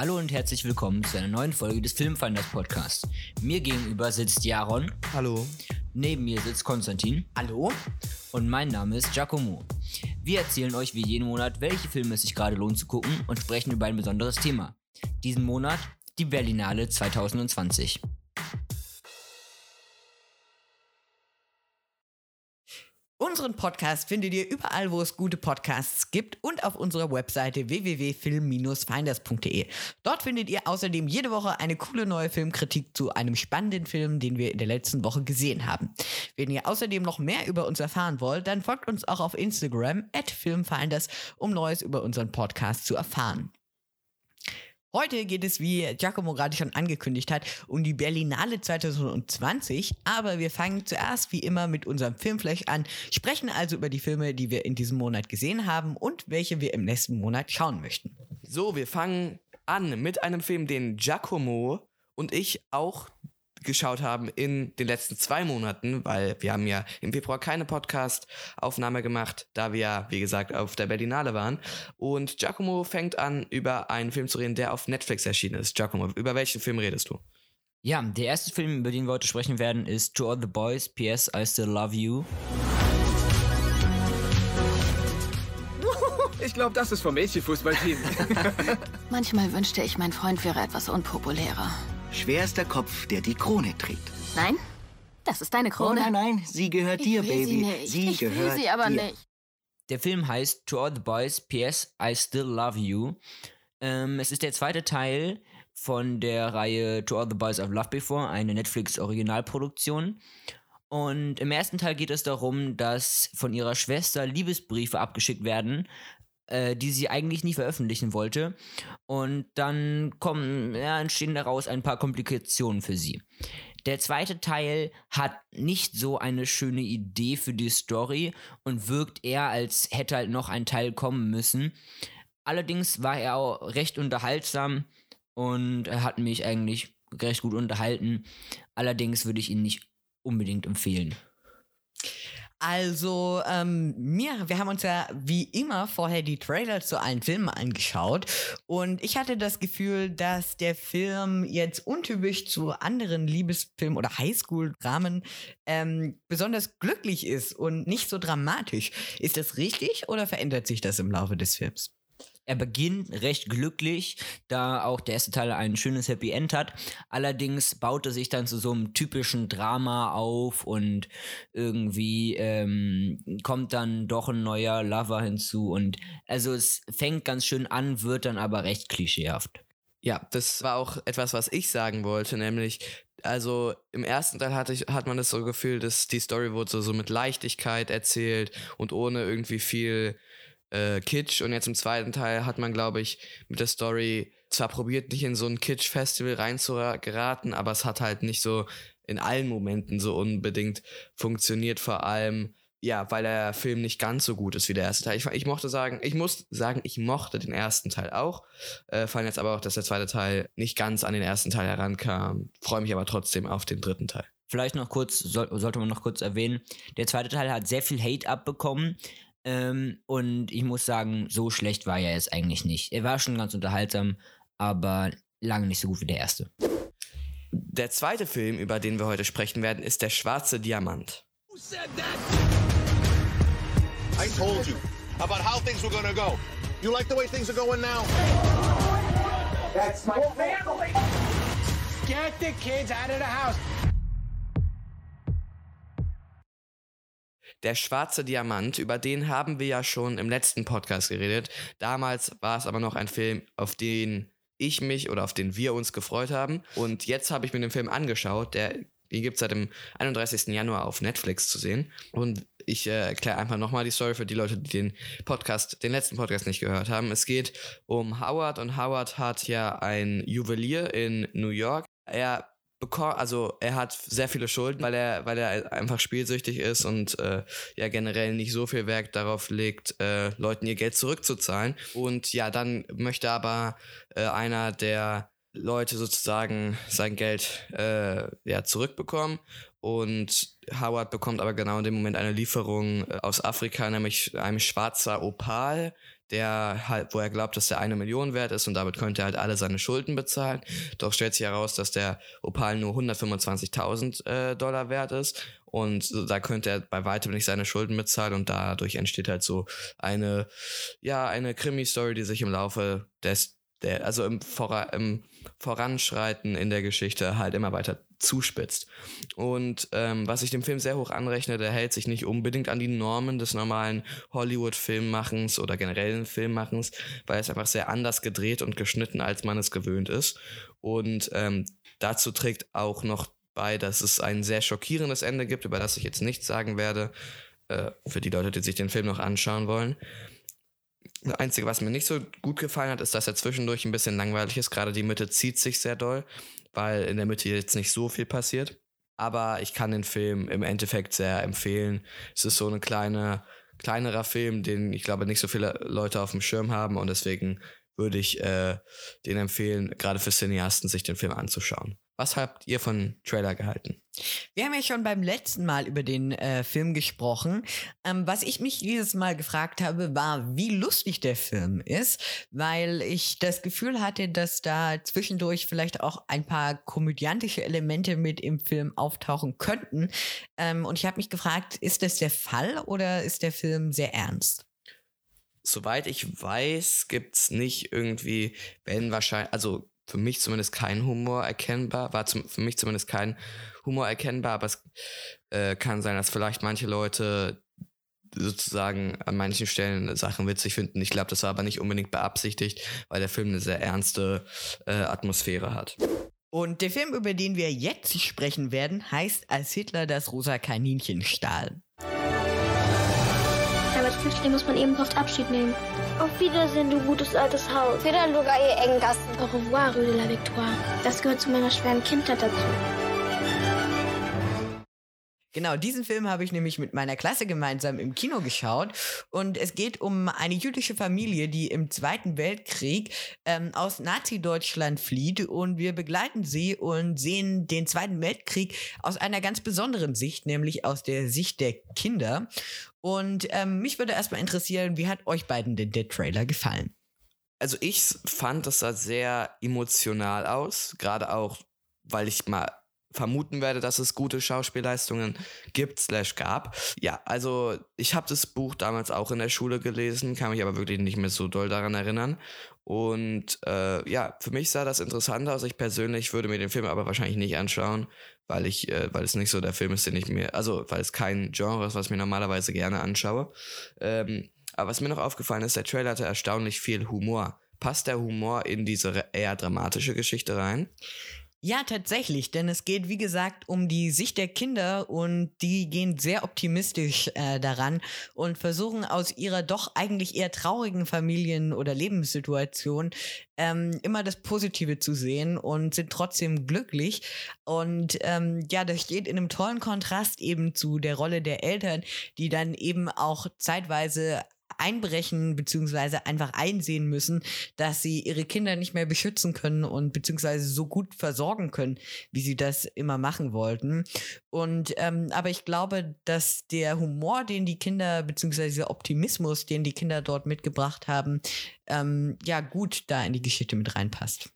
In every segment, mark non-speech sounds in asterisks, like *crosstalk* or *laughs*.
Hallo und herzlich willkommen zu einer neuen Folge des Filmfinders Podcasts. Mir gegenüber sitzt Jaron. Hallo. Neben mir sitzt Konstantin. Hallo. Und mein Name ist Giacomo. Wir erzählen euch wie jeden Monat, welche Filme es sich gerade lohnt zu gucken und sprechen über ein besonderes Thema. Diesen Monat die Berlinale 2020. Unseren Podcast findet ihr überall, wo es gute Podcasts gibt und auf unserer Webseite www.film-finders.de. Dort findet ihr außerdem jede Woche eine coole neue Filmkritik zu einem spannenden Film, den wir in der letzten Woche gesehen haben. Wenn ihr außerdem noch mehr über uns erfahren wollt, dann folgt uns auch auf Instagram at filmfinders, um Neues über unseren Podcast zu erfahren. Heute geht es, wie Giacomo gerade schon angekündigt hat, um die Berlinale 2020. Aber wir fangen zuerst wie immer mit unserem Filmflash an, sprechen also über die Filme, die wir in diesem Monat gesehen haben und welche wir im nächsten Monat schauen möchten. So, wir fangen an mit einem Film, den Giacomo und ich auch geschaut haben in den letzten zwei Monaten, weil wir haben ja im Februar keine Podcast-Aufnahme gemacht, da wir ja, wie gesagt, auf der Berlinale waren. Und Giacomo fängt an, über einen Film zu reden, der auf Netflix erschienen ist. Giacomo, über welchen Film redest du? Ja, der erste Film, über den wir heute sprechen werden, ist To All the Boys, P.S. I Still Love You. *laughs* Ich glaube, das ist vom Mädchenfußballteam. *laughs* *laughs* Manchmal wünschte ich, mein Freund wäre etwas unpopulärer. Schwerster Kopf, der die Krone trägt. Nein, das ist deine Oh Krone. nein, nein, sie gehört ich dir, will Baby. Sie, nicht. Sie ich gehört will sie aber dir. nicht. Der Film heißt To All the Boys, P.S. I Still Love You. Ähm, es ist der zweite Teil von der Reihe To All the Boys I've Loved Before, eine Netflix-Originalproduktion. Und im ersten Teil geht es darum, dass von ihrer Schwester Liebesbriefe abgeschickt werden, äh, die sie eigentlich nie veröffentlichen wollte. Und dann kommen, ja, entstehen daraus ein paar Komplikationen für sie. Der zweite Teil hat nicht so eine schöne Idee für die Story und wirkt eher, als hätte halt noch ein Teil kommen müssen. Allerdings war er auch recht unterhaltsam und er hat mich eigentlich recht gut unterhalten. Allerdings würde ich ihn nicht unbedingt empfehlen. Also, ähm, mir, wir haben uns ja wie immer vorher die Trailer zu allen Filmen angeschaut und ich hatte das Gefühl, dass der Film jetzt untypisch zu anderen Liebesfilmen oder Highschool-Dramen ähm, besonders glücklich ist und nicht so dramatisch. Ist das richtig oder verändert sich das im Laufe des Films? Er beginnt recht glücklich, da auch der erste Teil ein schönes Happy End hat. Allerdings baut er sich dann zu so einem typischen Drama auf und irgendwie ähm, kommt dann doch ein neuer Lover hinzu. Und also es fängt ganz schön an, wird dann aber recht klischeehaft. Ja, das war auch etwas, was ich sagen wollte, nämlich, also im ersten Teil hatte ich, hat man das so Gefühl, dass die Story wurde so, so mit Leichtigkeit erzählt und ohne irgendwie viel äh, Kitsch. Und jetzt im zweiten Teil hat man, glaube ich, mit der Story zwar probiert, nicht in so ein Kitsch-Festival reinzugeraten, aber es hat halt nicht so in allen Momenten so unbedingt funktioniert, vor allem ja, weil der Film nicht ganz so gut ist wie der erste Teil. Ich, ich mochte sagen, ich muss sagen, ich mochte den ersten Teil auch. Äh, fand jetzt aber auch, dass der zweite Teil nicht ganz an den ersten Teil herankam. Freue mich aber trotzdem auf den dritten Teil. Vielleicht noch kurz, soll, sollte man noch kurz erwähnen, der zweite Teil hat sehr viel Hate abbekommen. Ähm, und ich muss sagen, so schlecht war er jetzt eigentlich nicht. Er war schon ganz unterhaltsam, aber lange nicht so gut wie der erste. Der zweite Film, über den wir heute sprechen werden, ist Der schwarze Diamant. I told you about how things were gonna go. You like the way things are going now? That's my family. Get the kids out of the house. Der schwarze Diamant, über den haben wir ja schon im letzten Podcast geredet. Damals war es aber noch ein Film, auf den ich mich oder auf den wir uns gefreut haben. Und jetzt habe ich mir den Film angeschaut. Der, den gibt es seit dem 31. Januar auf Netflix zu sehen. Und ich äh, erkläre einfach nochmal die Story für die Leute, die den Podcast, den letzten Podcast nicht gehört haben. Es geht um Howard und Howard hat ja ein Juwelier in New York. Er bekommt, also er hat sehr viele Schulden, weil er, weil er einfach spielsüchtig ist und äh, ja generell nicht so viel Wert darauf legt, äh, Leuten ihr Geld zurückzuzahlen. Und ja, dann möchte aber äh, einer der Leute sozusagen sein Geld äh, ja, zurückbekommen und Howard bekommt aber genau in dem Moment eine Lieferung äh, aus Afrika, nämlich ein schwarzer Opal, der halt, wo er glaubt, dass der eine Million wert ist und damit könnte er halt alle seine Schulden bezahlen. Doch stellt sich heraus, dass der Opal nur 125.000 äh, Dollar wert ist und da könnte er bei weitem nicht seine Schulden bezahlen und dadurch entsteht halt so eine, ja, eine Krimi-Story, die sich im Laufe des, der, also im, Vora, im Voranschreiten in der Geschichte halt immer weiter zuspitzt. Und ähm, was ich dem Film sehr hoch anrechne, der hält sich nicht unbedingt an die Normen des normalen Hollywood-Filmmachens oder generellen Filmmachens, weil es einfach sehr anders gedreht und geschnitten, als man es gewöhnt ist. Und ähm, dazu trägt auch noch bei, dass es ein sehr schockierendes Ende gibt, über das ich jetzt nichts sagen werde, äh, für die Leute, die sich den Film noch anschauen wollen. Das Einzige, was mir nicht so gut gefallen hat, ist, dass er zwischendurch ein bisschen langweilig ist. Gerade die Mitte zieht sich sehr doll, weil in der Mitte jetzt nicht so viel passiert. Aber ich kann den Film im Endeffekt sehr empfehlen. Es ist so eine kleine, kleinerer Film, den ich glaube nicht so viele Leute auf dem Schirm haben und deswegen würde ich äh, den empfehlen, gerade für Cineasten, sich den Film anzuschauen. Was habt ihr von Trailer gehalten? Wir haben ja schon beim letzten Mal über den äh, Film gesprochen. Ähm, was ich mich dieses Mal gefragt habe, war, wie lustig der Film ist, weil ich das Gefühl hatte, dass da zwischendurch vielleicht auch ein paar komödiantische Elemente mit im Film auftauchen könnten. Ähm, und ich habe mich gefragt, ist das der Fall oder ist der Film sehr ernst? Soweit ich weiß, gibt es nicht irgendwie, wenn wahrscheinlich, also für mich zumindest kein Humor erkennbar, war zum, für mich zumindest kein Humor erkennbar, aber es äh, kann sein, dass vielleicht manche Leute sozusagen an manchen Stellen Sachen witzig finden. Ich glaube, das war aber nicht unbedingt beabsichtigt, weil der Film eine sehr ernste äh, Atmosphäre hat. Und der Film, über den wir jetzt sprechen werden, heißt Als Hitler das rosa Kaninchen stahl. Flüchtling muss man eben oft Abschied nehmen. Auf Wiedersehen, du gutes altes Haus. Wieder Lugar, ihr engen Gassen. Au revoir, Rue de la Victoire. Das gehört zu meiner schweren Kindheit dazu. Genau, diesen Film habe ich nämlich mit meiner Klasse gemeinsam im Kino geschaut. Und es geht um eine jüdische Familie, die im Zweiten Weltkrieg ähm, aus Nazi-Deutschland flieht. Und wir begleiten sie und sehen den Zweiten Weltkrieg aus einer ganz besonderen Sicht, nämlich aus der Sicht der Kinder. Und ähm, mich würde erstmal interessieren, wie hat euch beiden denn der Trailer gefallen? Also ich fand, das sah sehr emotional aus, gerade auch, weil ich mal vermuten werde, dass es gute Schauspielleistungen gibt, slash gab. Ja, also ich habe das Buch damals auch in der Schule gelesen, kann mich aber wirklich nicht mehr so doll daran erinnern. Und äh, ja, für mich sah das interessant aus. Ich persönlich würde mir den Film aber wahrscheinlich nicht anschauen, weil ich, äh, weil es nicht so der Film ist, den ich mir, also weil es kein Genre ist, was ich mir normalerweise gerne anschaue. Ähm, aber was mir noch aufgefallen ist, der Trailer hatte erstaunlich viel Humor. Passt der Humor in diese eher dramatische Geschichte rein? Ja, tatsächlich, denn es geht, wie gesagt, um die Sicht der Kinder und die gehen sehr optimistisch äh, daran und versuchen aus ihrer doch eigentlich eher traurigen Familien- oder Lebenssituation ähm, immer das Positive zu sehen und sind trotzdem glücklich. Und ähm, ja, das steht in einem tollen Kontrast eben zu der Rolle der Eltern, die dann eben auch zeitweise einbrechen beziehungsweise einfach einsehen müssen, dass sie ihre Kinder nicht mehr beschützen können und beziehungsweise so gut versorgen können, wie sie das immer machen wollten. Und ähm, aber ich glaube, dass der Humor, den die Kinder beziehungsweise der Optimismus, den die Kinder dort mitgebracht haben, ähm, ja gut da in die Geschichte mit reinpasst.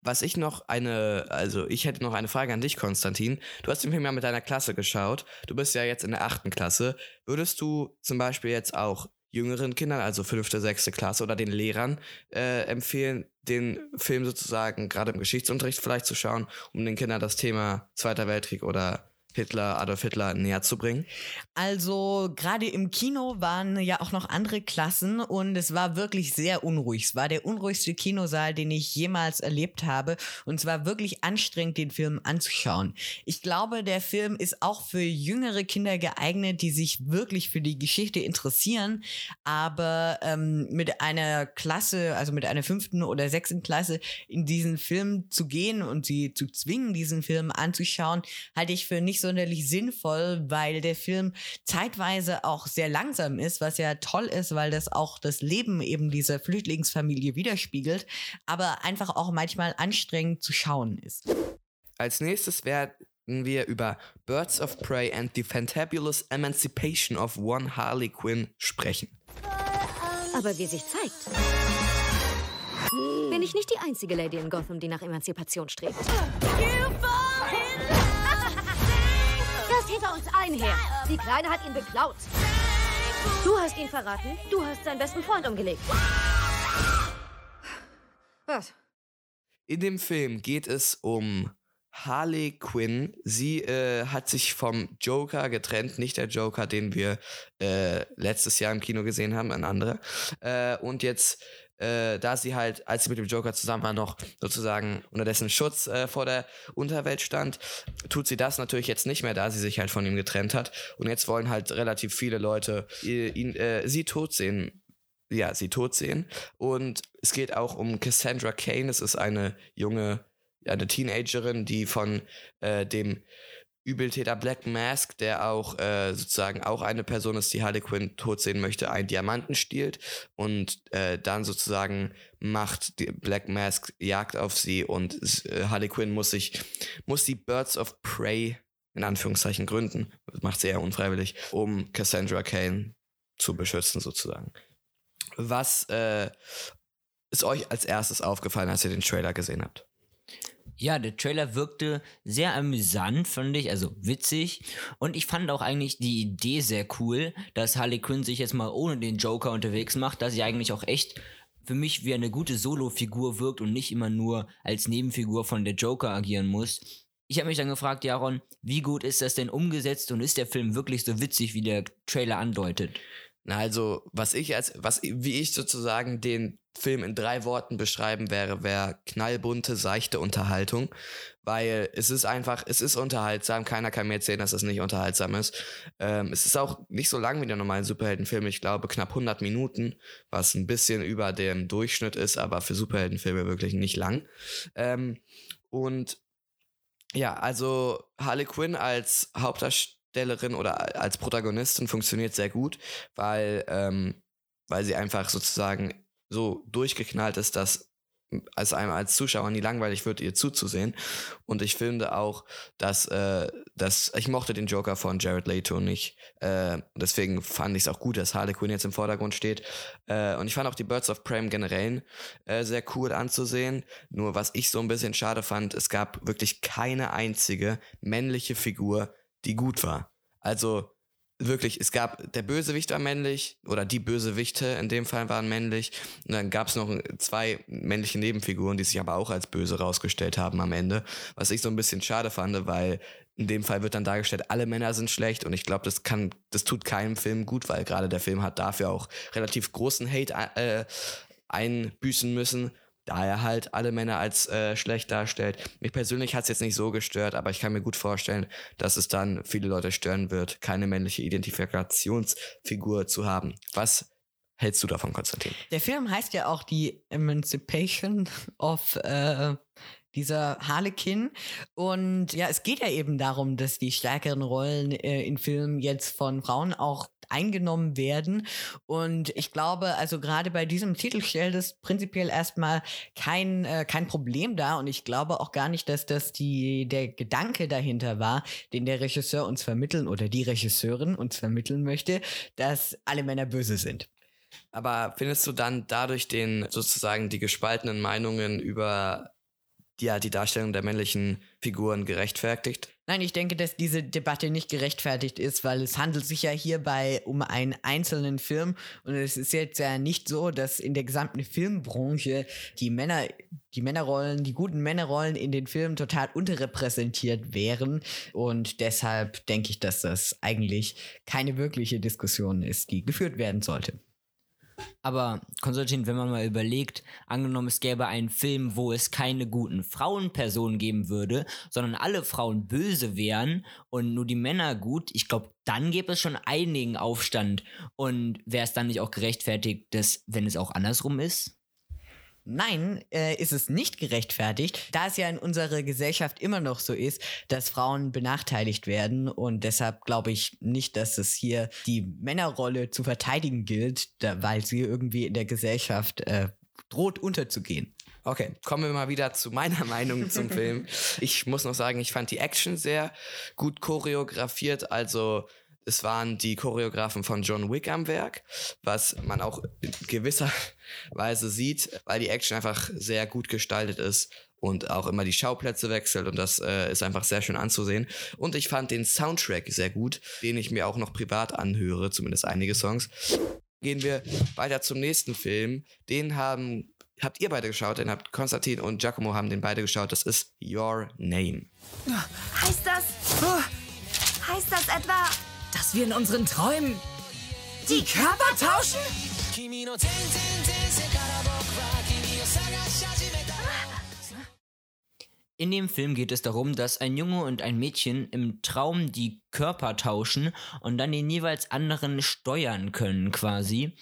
Was ich noch eine, also ich hätte noch eine Frage an dich, Konstantin. Du hast den Film ja mit deiner Klasse geschaut. Du bist ja jetzt in der achten Klasse. Würdest du zum Beispiel jetzt auch jüngeren Kindern, also fünfte, sechste Klasse oder den Lehrern äh, empfehlen, den Film sozusagen gerade im Geschichtsunterricht vielleicht zu schauen, um den Kindern das Thema Zweiter Weltkrieg oder Hitler, Adolf Hitler näher zu bringen? Also gerade im Kino waren ja auch noch andere Klassen und es war wirklich sehr unruhig. Es war der unruhigste Kinosaal, den ich jemals erlebt habe und es war wirklich anstrengend, den Film anzuschauen. Ich glaube, der Film ist auch für jüngere Kinder geeignet, die sich wirklich für die Geschichte interessieren, aber ähm, mit einer Klasse, also mit einer fünften oder sechsten Klasse in diesen Film zu gehen und sie zu zwingen, diesen Film anzuschauen, halte ich für nicht so sonderlich sinnvoll, weil der Film zeitweise auch sehr langsam ist, was ja toll ist, weil das auch das Leben eben dieser Flüchtlingsfamilie widerspiegelt, aber einfach auch manchmal anstrengend zu schauen ist. Als nächstes wäre wir über Birds of Prey and the Fantabulous Emancipation of One Harley Quinn sprechen. Aber wie sich zeigt, bin ich nicht die einzige Lady in Gotham, die nach Emanzipation strebt. Ist hinter uns allen her. Die Kleine hat ihn beklaut. Du hast ihn verraten. Du hast seinen besten Freund umgelegt. Was? In dem Film geht es um Harley Quinn. Sie äh, hat sich vom Joker getrennt, nicht der Joker, den wir äh, letztes Jahr im Kino gesehen haben, ein anderer. Äh, und jetzt äh, da sie halt, als sie mit dem Joker zusammen war, noch sozusagen unter dessen Schutz äh, vor der Unterwelt stand, tut sie das natürlich jetzt nicht mehr, da sie sich halt von ihm getrennt hat. Und jetzt wollen halt relativ viele Leute ihn, äh, sie tot sehen. Ja, sie tot sehen. Und es geht auch um Cassandra Kane. Es ist eine junge, eine Teenagerin, die von äh, dem Übeltäter Black Mask, der auch äh, sozusagen auch eine Person ist, die Harley Quinn tot sehen möchte, einen Diamanten stiehlt und äh, dann sozusagen macht Black Mask Jagd auf sie und äh, Harley Quinn muss sich, muss die Birds of Prey in Anführungszeichen gründen, das macht sie eher unfreiwillig, um Cassandra Kane zu beschützen sozusagen. Was äh, ist euch als erstes aufgefallen, als ihr den Trailer gesehen habt? Ja, der Trailer wirkte sehr amüsant, fand ich, also witzig. Und ich fand auch eigentlich die Idee sehr cool, dass Harley Quinn sich jetzt mal ohne den Joker unterwegs macht, dass sie eigentlich auch echt für mich wie eine gute Solo-Figur wirkt und nicht immer nur als Nebenfigur von der Joker agieren muss. Ich habe mich dann gefragt, Jaron, wie gut ist das denn umgesetzt und ist der Film wirklich so witzig, wie der Trailer andeutet? Na, also, was ich als, was, wie ich sozusagen den Film in drei Worten beschreiben wäre, wäre knallbunte, seichte Unterhaltung. Weil es ist einfach, es ist unterhaltsam. Keiner kann mir erzählen, dass es nicht unterhaltsam ist. Ähm, es ist auch nicht so lang wie der normale Superheldenfilm. Ich glaube, knapp 100 Minuten, was ein bisschen über dem Durchschnitt ist, aber für Superheldenfilme wirklich nicht lang. Ähm, und ja, also Harley Quinn als Hauptdarsteller Hauptdarstellerin oder als Protagonistin funktioniert sehr gut, weil, ähm, weil sie einfach sozusagen so durchgeknallt ist, dass es einem als Zuschauer nie langweilig wird, ihr zuzusehen. Und ich finde auch, dass, äh, dass ich mochte den Joker von Jared Leto nicht. Äh, deswegen fand ich es auch gut, dass Harley Quinn jetzt im Vordergrund steht. Äh, und ich fand auch die Birds of Prey generell äh, sehr cool anzusehen. Nur was ich so ein bisschen schade fand, es gab wirklich keine einzige männliche Figur, die gut war. Also wirklich, es gab, der Bösewicht war männlich oder die Bösewichte in dem Fall waren männlich. Und dann gab es noch zwei männliche Nebenfiguren, die sich aber auch als böse rausgestellt haben am Ende. Was ich so ein bisschen schade fand, weil in dem Fall wird dann dargestellt, alle Männer sind schlecht und ich glaube, das kann, das tut keinem Film gut, weil gerade der Film hat dafür auch relativ großen Hate äh, einbüßen müssen da er halt alle Männer als äh, schlecht darstellt. Mich persönlich hat es jetzt nicht so gestört, aber ich kann mir gut vorstellen, dass es dann viele Leute stören wird, keine männliche Identifikationsfigur zu haben. Was hältst du davon, Konstantin? Der Film heißt ja auch die Emancipation of äh, dieser Harlequin. Und ja, es geht ja eben darum, dass die stärkeren Rollen äh, in Filmen jetzt von Frauen auch eingenommen werden. Und ich glaube, also gerade bei diesem Titel stellt es prinzipiell erstmal kein, äh, kein Problem dar. Und ich glaube auch gar nicht, dass das die, der Gedanke dahinter war, den der Regisseur uns vermitteln oder die Regisseurin uns vermitteln möchte, dass alle Männer böse sind. Aber findest du dann dadurch den sozusagen die gespaltenen Meinungen über ja, die Darstellung der männlichen Figuren gerechtfertigt? Nein, ich denke, dass diese Debatte nicht gerechtfertigt ist, weil es handelt sich ja hierbei um einen einzelnen Film und es ist jetzt ja nicht so, dass in der gesamten Filmbranche die Männer, die Männerrollen, die guten Männerrollen in den Filmen total unterrepräsentiert wären und deshalb denke ich, dass das eigentlich keine wirkliche Diskussion ist, die geführt werden sollte. Aber Konstantin, wenn man mal überlegt, angenommen es gäbe einen Film, wo es keine guten Frauenpersonen geben würde, sondern alle Frauen böse wären und nur die Männer gut, ich glaube, dann gäbe es schon einigen Aufstand. Und wäre es dann nicht auch gerechtfertigt, dass, wenn es auch andersrum ist? Nein, äh, ist es nicht gerechtfertigt, da es ja in unserer Gesellschaft immer noch so ist, dass Frauen benachteiligt werden und deshalb glaube ich nicht, dass es hier die Männerrolle zu verteidigen gilt, da, weil sie irgendwie in der Gesellschaft äh, droht unterzugehen. Okay, kommen wir mal wieder zu meiner *laughs* Meinung zum Film. Ich muss noch sagen, ich fand die Action sehr gut choreografiert. Also es waren die Choreografen von John Wick am Werk, was man auch in gewisser *laughs* Weise sieht, weil die Action einfach sehr gut gestaltet ist und auch immer die Schauplätze wechselt und das äh, ist einfach sehr schön anzusehen. Und ich fand den Soundtrack sehr gut, den ich mir auch noch privat anhöre, zumindest einige Songs. Gehen wir weiter zum nächsten Film. Den haben habt ihr beide geschaut, den habt Konstantin und Giacomo haben den beide geschaut. Das ist Your Name. Heißt das? Heißt das etwa, dass wir in unseren Träumen die Körper tauschen? In dem Film geht es darum, dass ein Junge und ein Mädchen im Traum die Körper tauschen und dann den jeweils anderen steuern können quasi.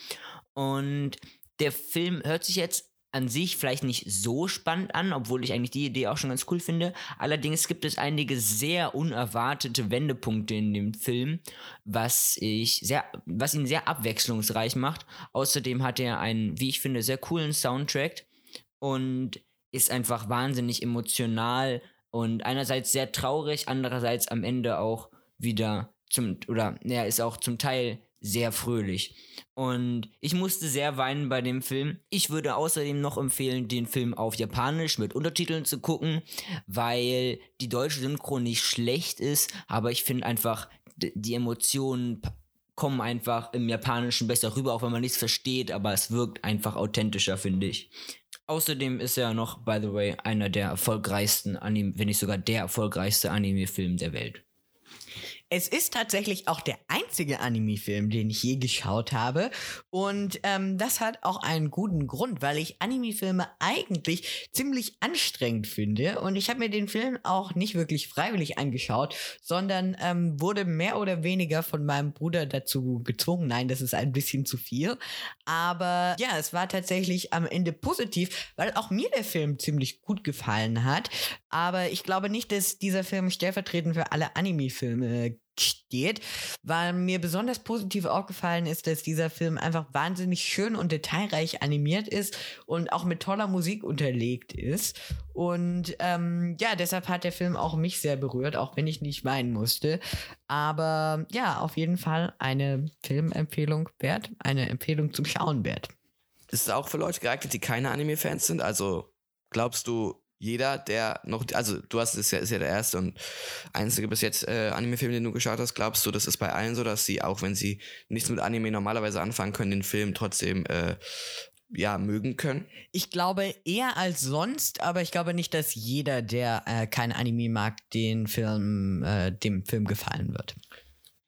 Und der Film hört sich jetzt an sich vielleicht nicht so spannend an, obwohl ich eigentlich die Idee auch schon ganz cool finde. Allerdings gibt es einige sehr unerwartete Wendepunkte in dem Film, was ich sehr, was ihn sehr abwechslungsreich macht. Außerdem hat er einen, wie ich finde, sehr coolen Soundtrack und ist einfach wahnsinnig emotional und einerseits sehr traurig, andererseits am Ende auch wieder zum, oder er ja, ist auch zum Teil sehr fröhlich. Und ich musste sehr weinen bei dem Film. Ich würde außerdem noch empfehlen, den Film auf Japanisch mit Untertiteln zu gucken, weil die deutsche Synchro nicht schlecht ist, aber ich finde einfach, die Emotionen kommen einfach im Japanischen besser rüber, auch wenn man nichts versteht, aber es wirkt einfach authentischer, finde ich. Außerdem ist er noch, by the way, einer der erfolgreichsten Anime, wenn nicht sogar der erfolgreichste Anime-Film der Welt. Es ist tatsächlich auch der einzige Anime-Film, den ich je geschaut habe. Und ähm, das hat auch einen guten Grund, weil ich Anime-Filme eigentlich ziemlich anstrengend finde. Und ich habe mir den Film auch nicht wirklich freiwillig angeschaut, sondern ähm, wurde mehr oder weniger von meinem Bruder dazu gezwungen. Nein, das ist ein bisschen zu viel. Aber ja, es war tatsächlich am Ende positiv, weil auch mir der Film ziemlich gut gefallen hat. Aber ich glaube nicht, dass dieser Film stellvertretend für alle Anime-Filme steht, weil mir besonders positiv aufgefallen ist, dass dieser Film einfach wahnsinnig schön und detailreich animiert ist und auch mit toller Musik unterlegt ist. Und ähm, ja, deshalb hat der Film auch mich sehr berührt, auch wenn ich nicht weinen musste. Aber ja, auf jeden Fall eine Filmempfehlung wert, eine Empfehlung zum Schauen wert. Ist auch für Leute geeignet, die keine Anime-Fans sind. Also glaubst du, jeder, der noch, also du hast es ja, ist ja der erste und einzige bis jetzt äh, Anime-Film, den du geschaut hast, glaubst du, das ist bei allen so, dass sie, auch wenn sie nichts mit Anime normalerweise anfangen können, den Film trotzdem äh, ja, mögen können? Ich glaube eher als sonst, aber ich glaube nicht, dass jeder, der äh, kein Anime mag, den Film, äh, dem Film gefallen wird.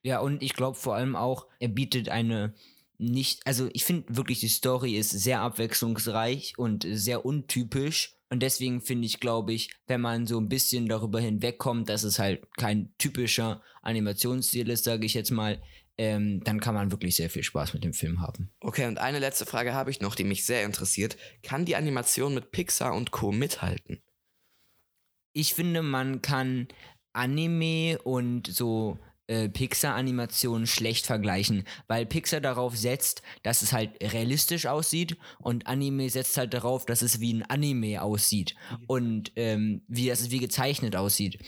Ja, und ich glaube vor allem auch, er bietet eine nicht, also ich finde wirklich, die Story ist sehr abwechslungsreich und sehr untypisch und deswegen finde ich, glaube ich, wenn man so ein bisschen darüber hinwegkommt, dass es halt kein typischer Animationsstil ist, sage ich jetzt mal, ähm, dann kann man wirklich sehr viel Spaß mit dem Film haben. Okay, und eine letzte Frage habe ich noch, die mich sehr interessiert. Kann die Animation mit Pixar und Co. mithalten? Ich finde, man kann Anime und so äh, Pixar-Animationen schlecht vergleichen, weil Pixar darauf setzt, dass es halt realistisch aussieht und Anime setzt halt darauf, dass es wie ein Anime aussieht und ähm, wie das wie gezeichnet aussieht.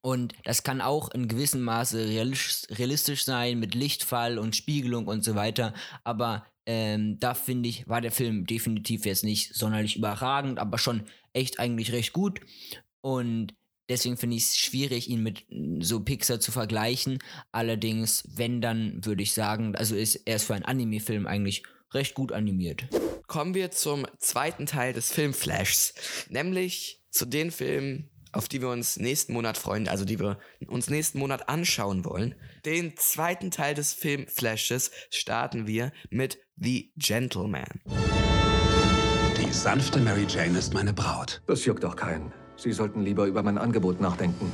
Und das kann auch in gewissem Maße realistisch sein mit Lichtfall und Spiegelung und so weiter. Aber ähm, da finde ich, war der Film definitiv jetzt nicht sonderlich überragend, aber schon echt eigentlich recht gut. Und Deswegen finde ich es schwierig, ihn mit so Pixar zu vergleichen. Allerdings, wenn, dann würde ich sagen, also ist er ist für einen Anime-Film eigentlich recht gut animiert. Kommen wir zum zweiten Teil des Filmflashs, nämlich zu den Filmen, auf die wir uns nächsten Monat freuen, also die wir uns nächsten Monat anschauen wollen. Den zweiten Teil des Filmflashes starten wir mit The Gentleman. Die sanfte Mary Jane ist meine Braut. Das juckt doch keinen. Sie sollten lieber über mein Angebot nachdenken.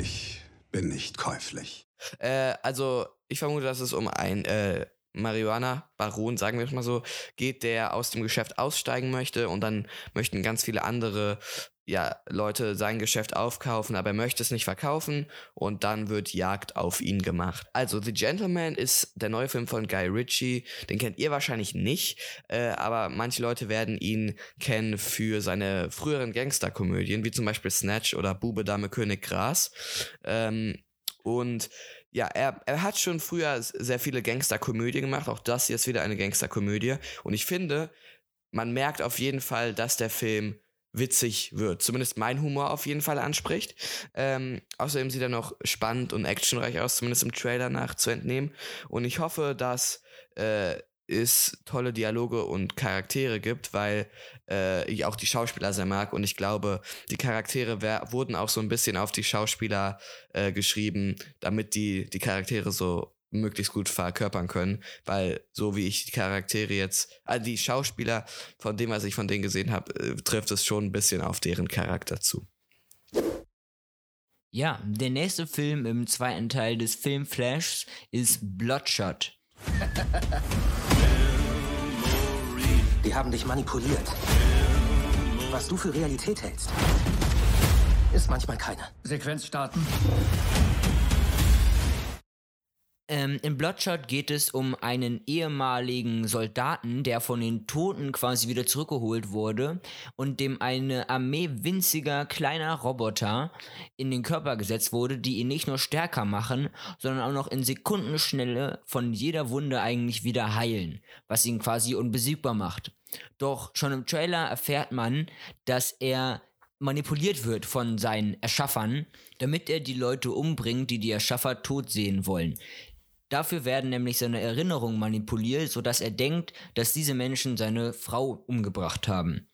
Ich bin nicht käuflich. Äh, also, ich vermute, dass es um ein äh, Marihuana-Baron, sagen wir es mal so, geht, der aus dem Geschäft aussteigen möchte und dann möchten ganz viele andere ja, Leute sein Geschäft aufkaufen, aber er möchte es nicht verkaufen und dann wird Jagd auf ihn gemacht. Also The Gentleman ist der neue Film von Guy Ritchie, den kennt ihr wahrscheinlich nicht, äh, aber manche Leute werden ihn kennen für seine früheren Gangsterkomödien, wie zum Beispiel Snatch oder Bube, Dame, König, Gras. Ähm, und ja, er, er hat schon früher sehr viele Gangsterkomödien gemacht, auch das hier ist wieder eine Gangsterkomödie und ich finde, man merkt auf jeden Fall, dass der Film witzig wird. Zumindest mein Humor auf jeden Fall anspricht. Ähm, außerdem sieht er noch spannend und actionreich aus, zumindest im Trailer nach zu entnehmen. Und ich hoffe, dass äh, es tolle Dialoge und Charaktere gibt, weil äh, ich auch die Schauspieler sehr mag und ich glaube, die Charaktere wurden auch so ein bisschen auf die Schauspieler äh, geschrieben, damit die, die Charaktere so möglichst gut verkörpern können, weil so wie ich die Charaktere jetzt, also die Schauspieler, von dem, was ich von denen gesehen habe, äh, trifft es schon ein bisschen auf deren Charakter zu. Ja, der nächste Film im zweiten Teil des Filmflashs ist Bloodshot. Die haben dich manipuliert. Was du für Realität hältst, ist manchmal keine. Sequenz starten. Ähm, in Bloodshot geht es um einen ehemaligen Soldaten, der von den Toten quasi wieder zurückgeholt wurde und dem eine Armee winziger kleiner Roboter in den Körper gesetzt wurde, die ihn nicht nur stärker machen, sondern auch noch in Sekundenschnelle von jeder Wunde eigentlich wieder heilen, was ihn quasi unbesiegbar macht. Doch schon im Trailer erfährt man, dass er manipuliert wird von seinen Erschaffern, damit er die Leute umbringt, die die Erschaffer tot sehen wollen. Dafür werden nämlich seine Erinnerungen manipuliert, sodass er denkt, dass diese Menschen seine Frau umgebracht haben.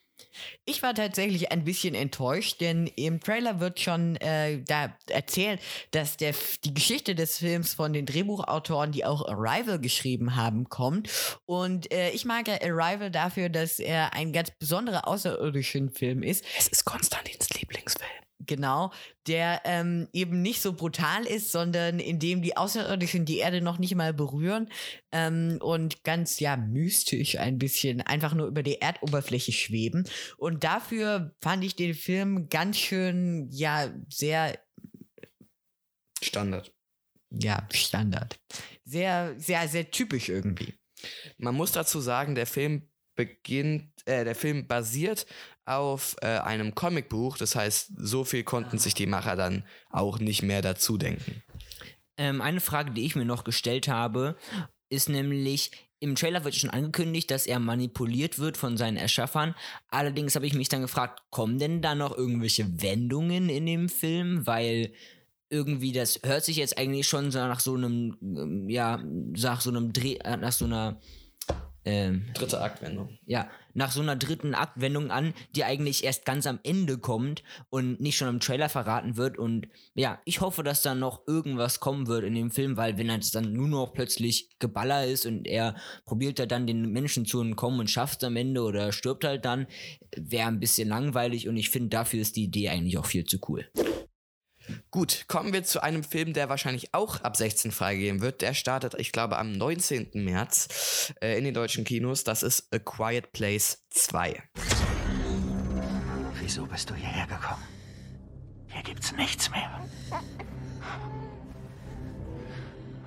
Ich war tatsächlich ein bisschen enttäuscht, denn im Trailer wird schon äh, da erzählt, dass der, die Geschichte des Films von den Drehbuchautoren, die auch Arrival geschrieben haben, kommt. Und äh, ich mag ja Arrival dafür, dass er ein ganz besonderer außerirdischen Film ist. Es ist Konstantins Lieblingsfilm. Genau, der ähm, eben nicht so brutal ist, sondern in dem die Außerirdischen die Erde noch nicht mal berühren ähm, und ganz ja mystisch ein bisschen einfach nur über die Erdoberfläche schweben. Und dafür fand ich den Film ganz schön, ja, sehr Standard. Ja, Standard. Sehr, sehr, sehr typisch irgendwie. Man muss dazu sagen, der Film beginnt, äh, der Film basiert auf äh, einem Comicbuch. Das heißt, so viel konnten sich die Macher dann auch nicht mehr dazu denken. Ähm, eine Frage, die ich mir noch gestellt habe, ist nämlich, im Trailer wird schon angekündigt, dass er manipuliert wird von seinen Erschaffern. Allerdings habe ich mich dann gefragt, kommen denn da noch irgendwelche Wendungen in dem Film? Weil irgendwie das hört sich jetzt eigentlich schon so nach so einem, ähm, ja, nach so einem Dreh, äh, nach so einer ähm, Dritte Aktwendung. Ja, nach so einer dritten Aktwendung an, die eigentlich erst ganz am Ende kommt und nicht schon im Trailer verraten wird. Und ja, ich hoffe, dass da noch irgendwas kommen wird in dem Film, weil wenn es dann nur noch plötzlich Geballer ist und er probiert da dann den Menschen zu entkommen und schafft es am Ende oder stirbt halt dann, wäre ein bisschen langweilig und ich finde, dafür ist die Idee eigentlich auch viel zu cool. Gut, kommen wir zu einem Film, der wahrscheinlich auch ab 16 freigegeben wird. Der startet, ich glaube, am 19. März äh, in den deutschen Kinos. Das ist A Quiet Place 2. Wieso bist du hierher gekommen? Hier gibt's nichts mehr.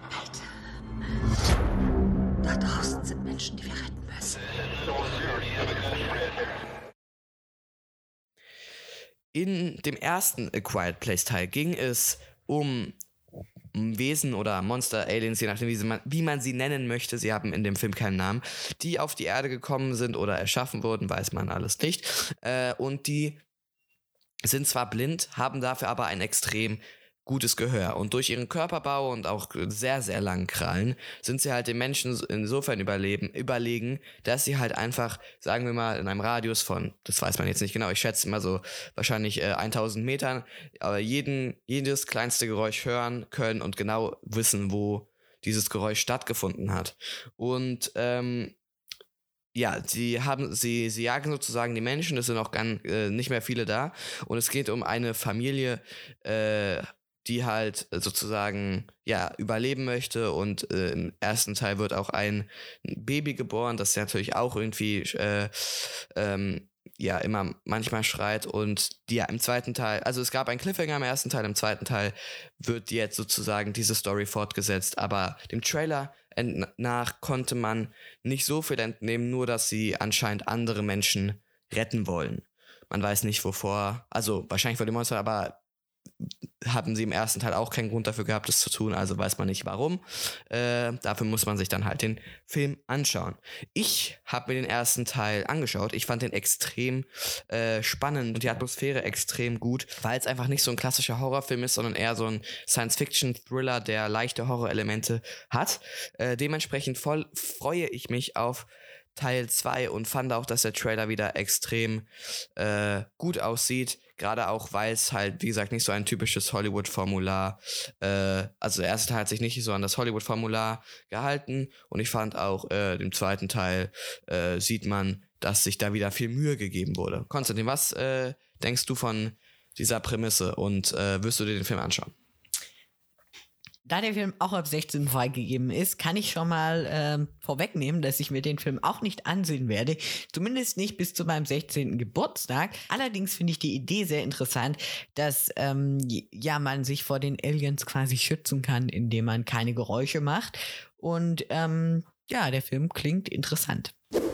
Alter. Da draußen sind Menschen, die wir retten müssen. In dem ersten A Quiet Place Teil ging es um Wesen oder Monster, Aliens, je nachdem, wie, man, wie man sie nennen möchte. Sie haben in dem Film keinen Namen, die auf die Erde gekommen sind oder erschaffen wurden, weiß man alles nicht. Äh, und die sind zwar blind, haben dafür aber ein extrem gutes Gehör. Und durch ihren Körperbau und auch sehr, sehr langen Krallen sind sie halt den Menschen insofern überleben, überlegen, dass sie halt einfach, sagen wir mal, in einem Radius von, das weiß man jetzt nicht genau, ich schätze mal so wahrscheinlich äh, 1000 Metern, aber jeden, jedes kleinste Geräusch hören können und genau wissen, wo dieses Geräusch stattgefunden hat. Und ähm, ja, sie haben, sie, sie jagen sozusagen die Menschen, es sind auch gar, äh, nicht mehr viele da. Und es geht um eine Familie, äh, die halt sozusagen ja überleben möchte und äh, im ersten Teil wird auch ein Baby geboren, das natürlich auch irgendwie äh, ähm, ja immer manchmal schreit und die ja im zweiten Teil, also es gab einen Cliffhanger im ersten Teil, im zweiten Teil wird jetzt sozusagen diese Story fortgesetzt, aber dem Trailer nach konnte man nicht so viel entnehmen, nur dass sie anscheinend andere Menschen retten wollen. Man weiß nicht wovor, also wahrscheinlich vor dem Monster, aber haben sie im ersten Teil auch keinen Grund dafür gehabt, das zu tun, also weiß man nicht warum. Äh, dafür muss man sich dann halt den Film anschauen. Ich habe mir den ersten Teil angeschaut. Ich fand den extrem äh, spannend und die Atmosphäre extrem gut, weil es einfach nicht so ein klassischer Horrorfilm ist, sondern eher so ein Science-Fiction-Thriller, der leichte Horrorelemente hat. Äh, dementsprechend voll freue ich mich auf Teil 2 und fand auch, dass der Trailer wieder extrem äh, gut aussieht. Gerade auch, weil es halt, wie gesagt, nicht so ein typisches Hollywood-Formular, äh, also der erste Teil hat sich nicht so an das Hollywood-Formular gehalten und ich fand auch, äh, im zweiten Teil äh, sieht man, dass sich da wieder viel Mühe gegeben wurde. Konstantin, was äh, denkst du von dieser Prämisse und äh, wirst du dir den Film anschauen? Da der Film auch ab 16 freigegeben ist, kann ich schon mal ähm, vorwegnehmen, dass ich mir den Film auch nicht ansehen werde. Zumindest nicht bis zu meinem 16. Geburtstag. Allerdings finde ich die Idee sehr interessant, dass ähm, ja man sich vor den Aliens quasi schützen kann, indem man keine Geräusche macht. Und ähm, ja, der Film klingt interessant.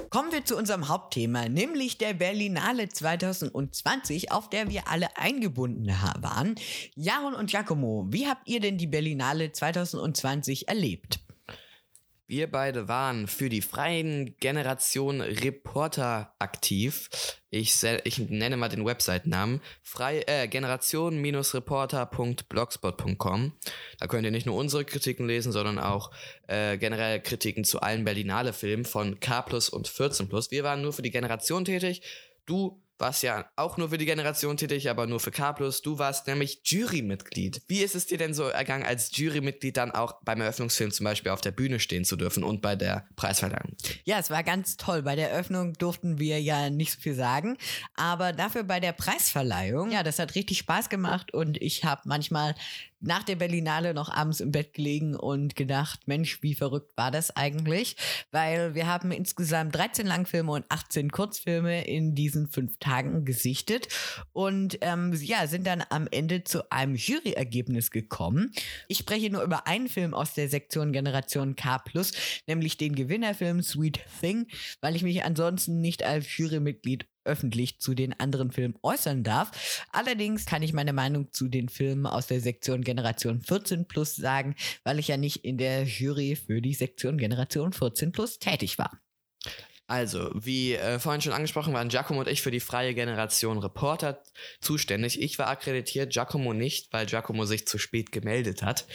Kommen wir zu unserem Hauptthema, nämlich der Berlinale 2020, auf der wir alle eingebunden waren. Jaron und Giacomo, wie habt ihr denn die Berlinale 2020 erlebt? Wir beide waren für die freien Generation Reporter aktiv. Ich, ich nenne mal den Website-Namen. Äh, Generation-reporter.blogspot.com. Da könnt ihr nicht nur unsere Kritiken lesen, sondern auch äh, generell Kritiken zu allen Berlinale-Filmen von K und 14 Plus. Wir waren nur für die Generation tätig. Du warst ja auch nur für die Generation tätig, aber nur für K+. Du warst nämlich Jurymitglied. Wie ist es dir denn so ergangen, als Jurymitglied dann auch beim Eröffnungsfilm zum Beispiel auf der Bühne stehen zu dürfen und bei der Preisverleihung? Ja, es war ganz toll. Bei der Eröffnung durften wir ja nicht so viel sagen, aber dafür bei der Preisverleihung, ja, das hat richtig Spaß gemacht und ich habe manchmal nach der Berlinale noch abends im Bett gelegen und gedacht, Mensch, wie verrückt war das eigentlich? Weil wir haben insgesamt 13 Langfilme und 18 Kurzfilme in diesen fünf Tagen gesichtet und ähm, ja, sind dann am Ende zu einem Juryergebnis gekommen. Ich spreche nur über einen Film aus der Sektion Generation K+, nämlich den Gewinnerfilm Sweet Thing, weil ich mich ansonsten nicht als Jurymitglied öffentlich zu den anderen Filmen äußern darf. Allerdings kann ich meine Meinung zu den Filmen aus der Sektion Generation 14 Plus sagen, weil ich ja nicht in der Jury für die Sektion Generation 14 Plus tätig war. Also, wie äh, vorhin schon angesprochen, waren Giacomo und ich für die freie Generation Reporter zuständig. Ich war akkreditiert, Giacomo nicht, weil Giacomo sich zu spät gemeldet hat.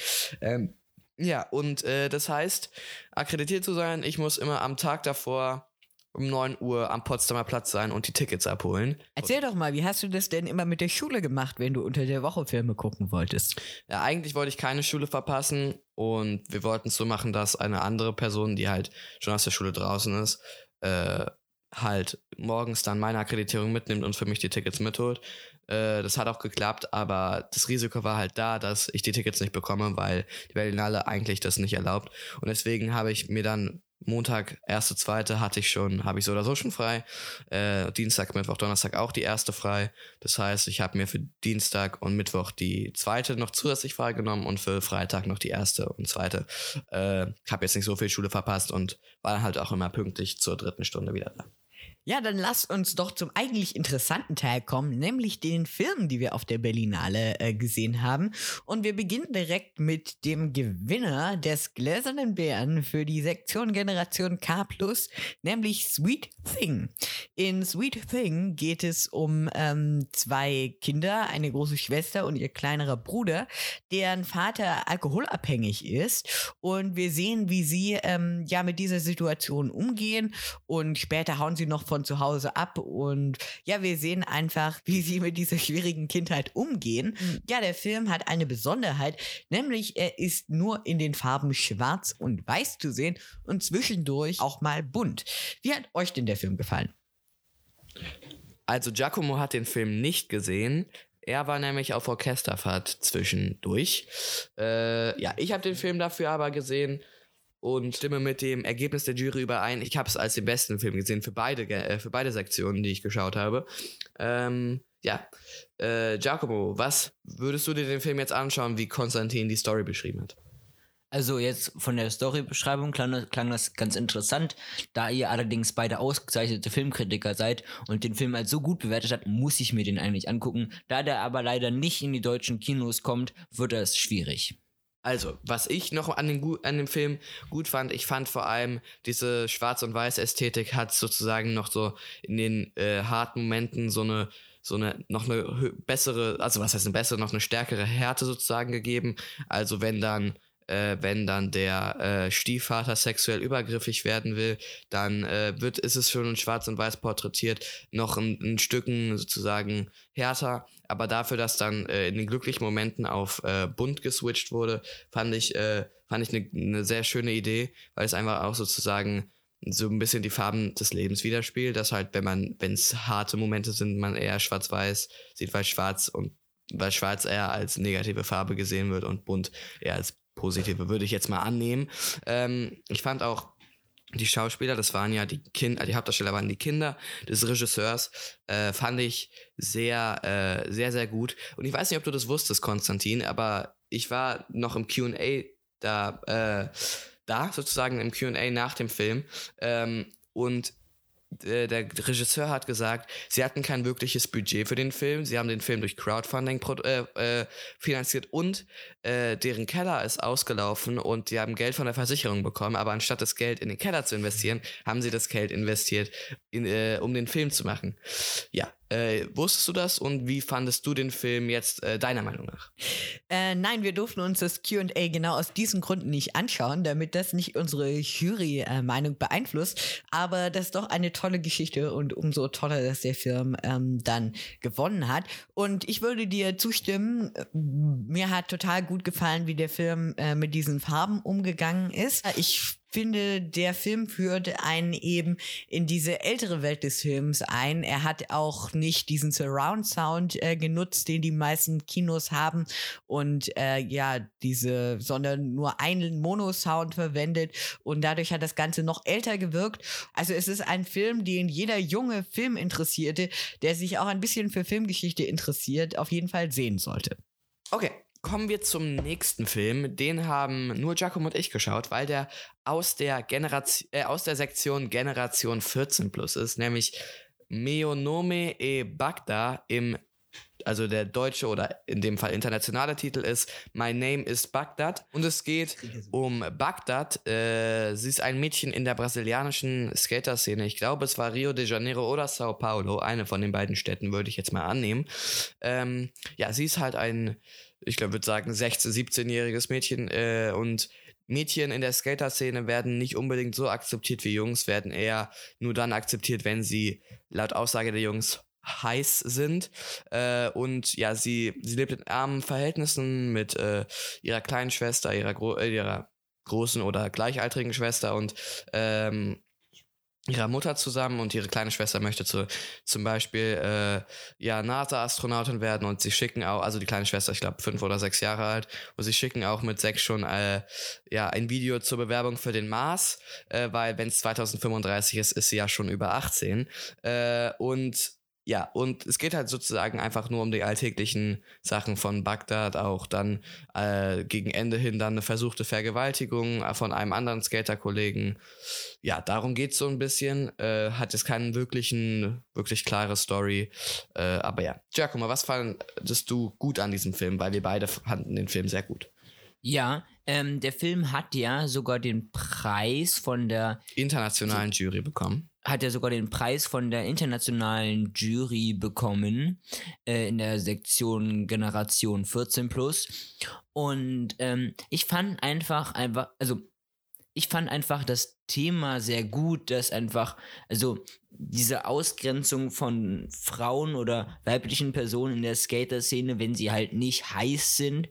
Ähm, ja, und äh, das heißt, akkreditiert zu sein, ich muss immer am Tag davor um 9 Uhr am Potsdamer Platz sein und die Tickets abholen. Erzähl doch mal, wie hast du das denn immer mit der Schule gemacht, wenn du unter der Woche Filme gucken wolltest? Ja, eigentlich wollte ich keine Schule verpassen und wir wollten es so machen, dass eine andere Person, die halt schon aus der Schule draußen ist, äh, halt morgens dann meine Akkreditierung mitnimmt und für mich die Tickets mitholt. Äh, das hat auch geklappt, aber das Risiko war halt da, dass ich die Tickets nicht bekomme, weil die Berlinale eigentlich das nicht erlaubt. Und deswegen habe ich mir dann Montag, erste, zweite hatte ich schon, habe ich so oder so schon frei. Äh, Dienstag, Mittwoch, Donnerstag auch die erste frei. Das heißt, ich habe mir für Dienstag und Mittwoch die zweite noch zusätzlich freigenommen und für Freitag noch die erste und zweite. Äh, habe jetzt nicht so viel Schule verpasst und war halt auch immer pünktlich zur dritten Stunde wieder da. Ja, dann lasst uns doch zum eigentlich interessanten Teil kommen, nämlich den Filmen, die wir auf der Berlinale äh, gesehen haben. Und wir beginnen direkt mit dem Gewinner des Gläsernen Bären für die Sektion Generation K+, nämlich Sweet Thing. In Sweet Thing geht es um ähm, zwei Kinder, eine große Schwester und ihr kleinerer Bruder, deren Vater alkoholabhängig ist. Und wir sehen, wie sie ähm, ja mit dieser Situation umgehen und später hauen sie noch von zu Hause ab und ja, wir sehen einfach, wie sie mit dieser schwierigen Kindheit umgehen. Mhm. Ja, der Film hat eine Besonderheit, nämlich er ist nur in den Farben schwarz und weiß zu sehen und zwischendurch auch mal bunt. Wie hat euch denn der Film gefallen? Also Giacomo hat den Film nicht gesehen. Er war nämlich auf Orchesterfahrt zwischendurch. Äh, ja, ich habe den Film dafür aber gesehen und stimme mit dem Ergebnis der Jury überein. Ich habe es als den besten Film gesehen für beide, äh, für beide Sektionen, die ich geschaut habe. Ähm, ja, äh, Giacomo, was würdest du dir den Film jetzt anschauen, wie Konstantin die Story beschrieben hat? Also jetzt von der Storybeschreibung klang, klang das ganz interessant. Da ihr allerdings beide ausgezeichnete Filmkritiker seid und den Film als so gut bewertet habt, muss ich mir den eigentlich angucken. Da der aber leider nicht in die deutschen Kinos kommt, wird das schwierig. Also, was ich noch an dem, an dem Film gut fand, ich fand vor allem diese Schwarz- und Weiß-Ästhetik hat sozusagen noch so in den äh, harten Momenten so eine so eine noch eine bessere, also was heißt eine bessere, noch eine stärkere Härte sozusagen gegeben. Also wenn dann äh, wenn dann der äh, Stiefvater sexuell übergriffig werden will, dann äh, wird, ist es schon in Schwarz und Weiß porträtiert, noch ein, ein Stücken sozusagen härter. Aber dafür, dass dann äh, in den glücklichen Momenten auf äh, bunt geswitcht wurde, fand ich, äh, fand ich eine ne sehr schöne Idee, weil es einfach auch sozusagen so ein bisschen die Farben des Lebens widerspiegelt, dass halt, wenn man, wenn es harte Momente sind, man eher schwarz-weiß sieht, weil schwarz und weil schwarz eher als negative Farbe gesehen wird und bunt eher als positive, würde ich jetzt mal annehmen. Ähm, ich fand auch die Schauspieler, das waren ja die Kinder, die Hauptdarsteller waren die Kinder des Regisseurs, äh, fand ich sehr, äh, sehr, sehr gut. Und ich weiß nicht, ob du das wusstest, Konstantin, aber ich war noch im QA da, äh, da sozusagen im QA nach dem Film. Ähm, und äh, der Regisseur hat gesagt, sie hatten kein wirkliches Budget für den Film. Sie haben den Film durch Crowdfunding äh, äh, finanziert und äh, deren Keller ist ausgelaufen und die haben Geld von der Versicherung bekommen. Aber anstatt das Geld in den Keller zu investieren, haben sie das Geld investiert, in, um den Film zu machen. Ja, äh, wusstest du das und wie fandest du den Film jetzt äh, deiner Meinung nach? Äh, nein, wir durften uns das QA genau aus diesen Gründen nicht anschauen, damit das nicht unsere Jury-Meinung beeinflusst. Aber das ist doch eine tolle Geschichte und umso toller, dass der Film ähm, dann gewonnen hat. Und ich würde dir zustimmen, mir hat total gut gefallen, wie der Film äh, mit diesen Farben umgegangen ist. Ich finde, der Film führt einen eben in diese ältere Welt des Films ein. Er hat auch nicht diesen Surround Sound äh, genutzt, den die meisten Kinos haben und äh, ja, diese, sondern nur einen Mono-Sound verwendet und dadurch hat das Ganze noch älter gewirkt. Also es ist ein Film, den jeder junge Filminteressierte, der sich auch ein bisschen für Filmgeschichte interessiert, auf jeden Fall sehen sollte. Okay, kommen wir zum nächsten Film. Den haben nur Giacomo und ich geschaut, weil der aus der Generation, äh, aus der Sektion Generation 14 plus ist, nämlich Meonome e Bagda im also der deutsche oder in dem Fall internationale Titel ist My Name is Bagdad und es geht um Bagdad. Äh, sie ist ein Mädchen in der brasilianischen Skater-Szene. Ich glaube, es war Rio de Janeiro oder Sao Paulo. Eine von den beiden Städten würde ich jetzt mal annehmen. Ähm, ja, sie ist halt ein ich glaube, würde sagen, 16-, 17-jähriges Mädchen äh, und Mädchen in der Skater-Szene werden nicht unbedingt so akzeptiert wie Jungs, werden eher nur dann akzeptiert, wenn sie laut Aussage der Jungs heiß sind. Äh, und ja, sie, sie lebt in armen Verhältnissen mit äh, ihrer kleinen Schwester, ihrer, Gro äh, ihrer großen oder gleichaltrigen Schwester und ähm, ihrer Mutter zusammen und ihre kleine Schwester möchte zu, zum Beispiel äh, ja NASA-Astronautin werden und sie schicken auch, also die kleine Schwester, ich glaube fünf oder sechs Jahre alt, und sie schicken auch mit sechs schon äh, ja ein Video zur Bewerbung für den Mars, äh, weil wenn es 2035 ist, ist sie ja schon über 18 äh, und ja, und es geht halt sozusagen einfach nur um die alltäglichen Sachen von Bagdad, auch dann äh, gegen Ende hin dann eine versuchte Vergewaltigung von einem anderen Skater-Kollegen. Ja, darum geht's so ein bisschen. Äh, hat jetzt keinen wirklichen, wirklich klare Story. Äh, aber ja, Giacomo, was fandest du gut an diesem Film? Weil wir beide fanden den Film sehr gut. Ja, ähm, der Film hat ja sogar den Preis von der internationalen Jury bekommen hat er sogar den Preis von der internationalen Jury bekommen äh, in der Sektion Generation 14 plus. Und ähm, ich fand einfach einfach, also ich fand einfach das Thema sehr gut, dass einfach, also diese Ausgrenzung von Frauen oder weiblichen Personen in der Skater-Szene, wenn sie halt nicht heiß sind.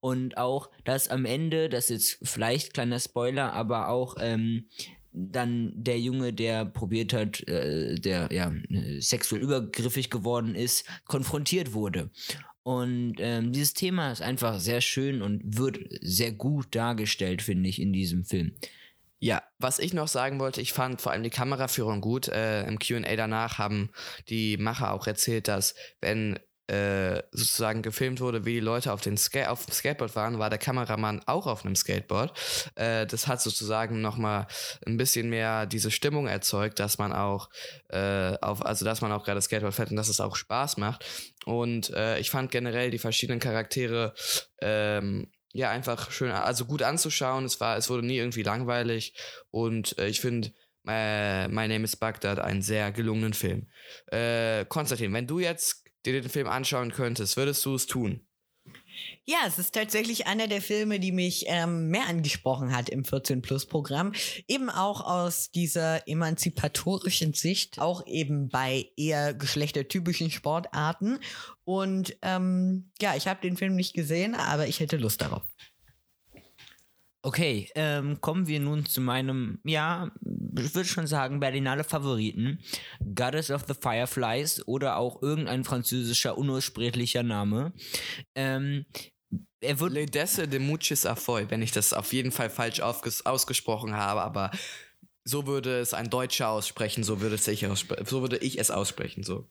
Und auch, dass am Ende, das ist jetzt vielleicht kleiner Spoiler, aber auch ähm, dann der Junge, der probiert hat, äh, der ja sexuell übergriffig geworden ist, konfrontiert wurde. Und ähm, dieses Thema ist einfach sehr schön und wird sehr gut dargestellt, finde ich, in diesem Film. Ja, was ich noch sagen wollte, ich fand vor allem die Kameraführung gut. Äh, Im QA danach haben die Macher auch erzählt, dass wenn äh, sozusagen gefilmt wurde, wie die Leute auf, den Ska auf dem Skateboard waren, war der Kameramann auch auf einem Skateboard. Äh, das hat sozusagen nochmal ein bisschen mehr diese Stimmung erzeugt, dass man auch äh, auf, also dass man auch gerade Skateboard fährt und dass es auch Spaß macht. Und äh, ich fand generell die verschiedenen Charaktere ähm, ja einfach schön, also gut anzuschauen. Es war, es wurde nie irgendwie langweilig und äh, ich finde My Name is Baghdad einen sehr gelungenen Film. Konstantin, wenn du jetzt dir den Film anschauen könntest, würdest du es tun? Ja, es ist tatsächlich einer der Filme, die mich ähm, mehr angesprochen hat im 14 Plus Programm. Eben auch aus dieser emanzipatorischen Sicht, auch eben bei eher geschlechtertypischen Sportarten. Und ähm, ja, ich habe den Film nicht gesehen, aber ich hätte Lust darauf. Okay, ähm, kommen wir nun zu meinem, ja, ich würde schon sagen, Berlinale Favoriten. Goddess of the Fireflies oder auch irgendein französischer unaussprechlicher Name. Ähm, er wird. Le Desse de Muchis Afoy, wenn ich das auf jeden Fall falsch ausgesprochen habe, aber so würde es ein Deutscher aussprechen, so würde, es ich so würde ich es aussprechen, so.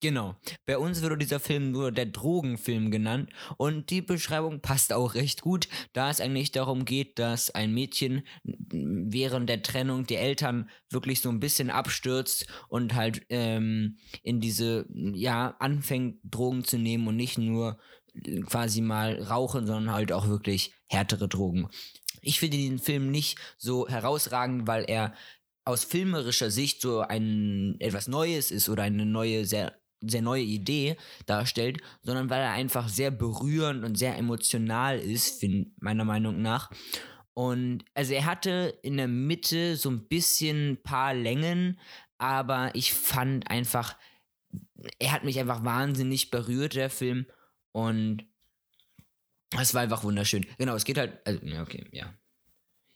Genau. Bei uns würde dieser Film nur der Drogenfilm genannt und die Beschreibung passt auch recht gut, da es eigentlich darum geht, dass ein Mädchen während der Trennung die Eltern wirklich so ein bisschen abstürzt und halt ähm, in diese, ja, anfängt Drogen zu nehmen und nicht nur quasi mal rauchen, sondern halt auch wirklich härtere Drogen. Ich finde den Film nicht so herausragend, weil er aus filmerischer Sicht so ein etwas Neues ist oder eine neue, sehr, sehr neue Idee darstellt, sondern weil er einfach sehr berührend und sehr emotional ist, meiner Meinung nach. Und also er hatte in der Mitte so ein bisschen ein paar Längen, aber ich fand einfach, er hat mich einfach wahnsinnig berührt, der Film. Und es war einfach wunderschön. Genau, es geht halt. Also, ja, okay, ja.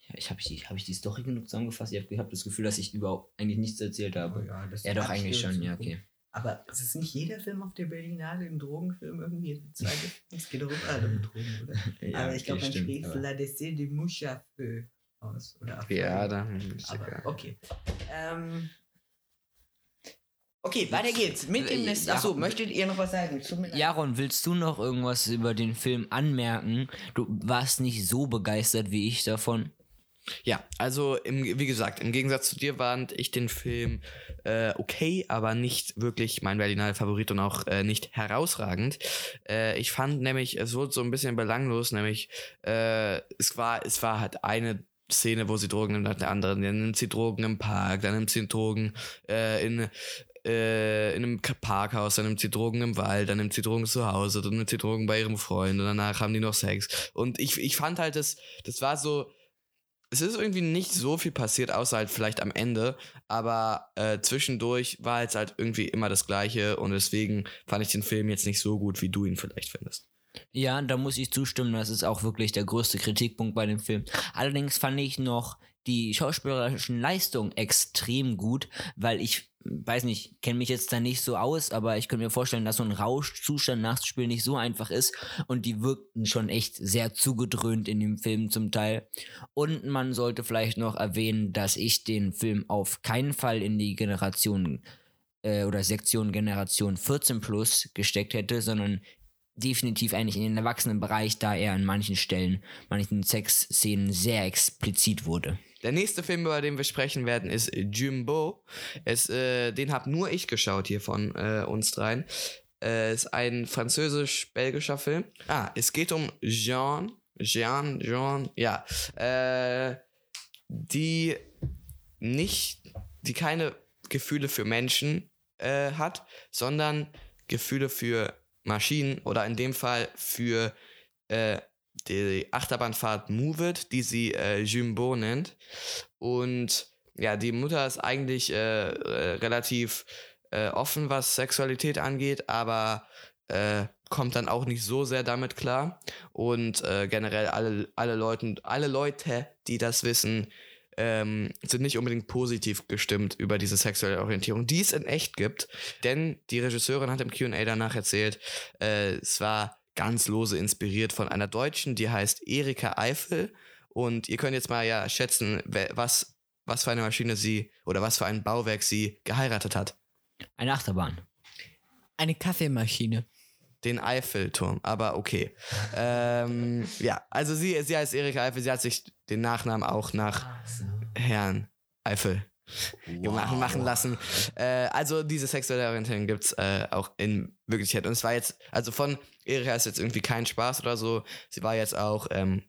ja ich habe ich, hab ich die Story genug zusammengefasst? Ich habe hab das Gefühl, dass ich überhaupt eigentlich nichts erzählt habe. Oh ja, ja doch, eigentlich schon, ja, okay. Aber es ist nicht jeder Film auf der Berlinale ein Drogenfilm irgendwie. *laughs* Es geht doch überall um Drogen, oder? ja, aber ich glaube, man spricht La Dessé de Moucha aus. Oder ja, dann. Aber, okay. Ähm, Okay, weiter geht's. Mit dem nächsten. Achso, möchtet ihr noch was sagen? Jaron, willst du noch irgendwas über den Film anmerken? Du warst nicht so begeistert wie ich davon. Ja, also im, wie gesagt, im Gegensatz zu dir fand ich den Film äh, okay, aber nicht wirklich mein Berlinale Favorit und auch äh, nicht herausragend. Äh, ich fand nämlich, es wurde so ein bisschen belanglos, nämlich äh, es war, es war halt eine Szene, wo sie Drogen nimmt nach der anderen. Dann nimmt sie Drogen im Park, dann nimmt sie Drogen äh, in äh, in einem Parkhaus, dann nimmt sie Drogen im Wald, dann nimmt sie Drogen zu Hause, dann nimmt sie Drogen bei ihrem Freund und danach haben die noch Sex. Und ich, ich fand halt, das, das war so, es ist irgendwie nicht so viel passiert, außer halt vielleicht am Ende, aber äh, zwischendurch war jetzt halt irgendwie immer das Gleiche und deswegen fand ich den Film jetzt nicht so gut, wie du ihn vielleicht findest. Ja, da muss ich zustimmen, das ist auch wirklich der größte Kritikpunkt bei dem Film. Allerdings fand ich noch die schauspielerischen Leistungen extrem gut, weil ich weiß nicht, kenne mich jetzt da nicht so aus, aber ich könnte mir vorstellen, dass so ein Rauschzustand nachzuspielen nicht so einfach ist und die wirkten schon echt sehr zugedröhnt in dem Film zum Teil. Und man sollte vielleicht noch erwähnen, dass ich den Film auf keinen Fall in die Generation äh, oder Sektion Generation 14 plus gesteckt hätte, sondern definitiv eigentlich in den Erwachsenenbereich, da er an manchen Stellen, manchen Sexszenen sehr explizit wurde. Der nächste Film, über den wir sprechen werden, ist Jumbo. Es, äh, den habe nur ich geschaut hier von äh, uns dreien. Äh, ist ein französisch-belgischer Film. Ah, es geht um Jean, Jean, Jean, ja, äh, die nicht, die keine Gefühle für Menschen äh, hat, sondern Gefühle für Maschinen oder in dem Fall für äh, die Achterbahnfahrt Move It, die sie äh, Jumbo nennt. Und ja, die Mutter ist eigentlich äh, relativ äh, offen, was Sexualität angeht, aber äh, kommt dann auch nicht so sehr damit klar. Und äh, generell alle, alle, Leuten, alle Leute, die das wissen, ähm, sind nicht unbedingt positiv gestimmt über diese sexuelle Orientierung, die es in echt gibt. Denn die Regisseurin hat im QA danach erzählt, äh, es war ganz lose inspiriert von einer Deutschen, die heißt Erika Eifel. Und ihr könnt jetzt mal ja schätzen, was, was für eine Maschine sie oder was für ein Bauwerk sie geheiratet hat. Eine Achterbahn. Eine Kaffeemaschine. Den Eiffelturm, aber okay. *laughs* ähm, ja, also sie, sie heißt Erika Eifel, sie hat sich den Nachnamen auch nach Herrn Eifel wow. machen, machen lassen. Äh, also diese sexuelle Orientierung gibt es äh, auch in Wirklichkeit. Und es war jetzt, also von Erika ist jetzt irgendwie kein Spaß oder so. Sie war jetzt auch ähm,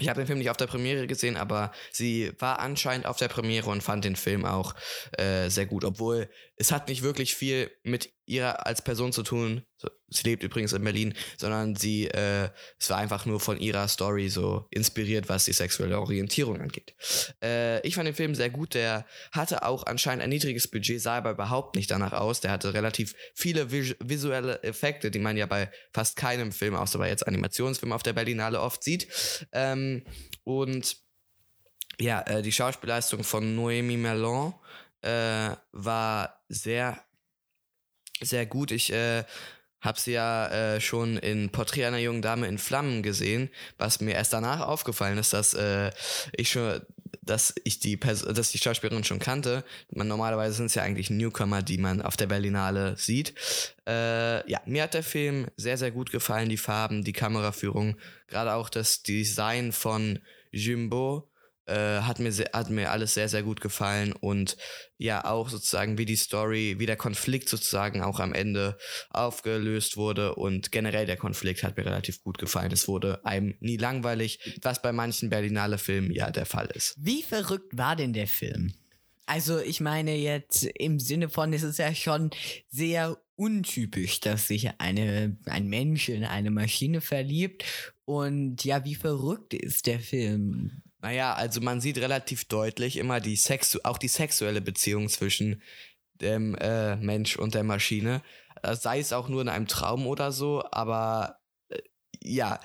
ich habe den Film nicht auf der Premiere gesehen, aber sie war anscheinend auf der Premiere und fand den Film auch äh, sehr gut, obwohl es hat nicht wirklich viel mit ihr als Person zu tun. Sie lebt übrigens in Berlin, sondern sie, äh, es war einfach nur von ihrer Story so inspiriert, was die sexuelle Orientierung angeht. Äh, ich fand den Film sehr gut. Der hatte auch anscheinend ein niedriges Budget, sah aber überhaupt nicht danach aus. Der hatte relativ viele vis visuelle Effekte, die man ja bei fast keinem Film, außer bei jetzt Animationsfilmen auf der Berlinale oft sieht. Ähm, und ja, äh, die Schauspielleistung von Noémie Merlon äh, war sehr sehr gut. Ich äh, habe sie ja äh, schon in Porträt einer jungen Dame in Flammen gesehen, was mir erst danach aufgefallen ist, dass äh, ich schon, dass ich die Pers dass die Schauspielerin schon kannte. Man normalerweise sind es ja eigentlich Newcomer, die man auf der Berlinale sieht. Äh, ja, mir hat der Film sehr sehr gut gefallen, die Farben, die Kameraführung, gerade auch das Design von Jumbo äh, hat, mir sehr, hat mir alles sehr, sehr gut gefallen und ja, auch sozusagen wie die Story, wie der Konflikt sozusagen auch am Ende aufgelöst wurde und generell der Konflikt hat mir relativ gut gefallen. Es wurde einem nie langweilig, was bei manchen Berlinale Filmen ja der Fall ist. Wie verrückt war denn der Film? Also ich meine jetzt im Sinne von, es ist ja schon sehr untypisch, dass sich eine, ein Mensch in eine Maschine verliebt. Und ja, wie verrückt ist der Film? Naja, also man sieht relativ deutlich immer die Sexu auch die sexuelle Beziehung zwischen dem äh, Mensch und der Maschine. Äh, sei es auch nur in einem Traum oder so, aber äh, ja,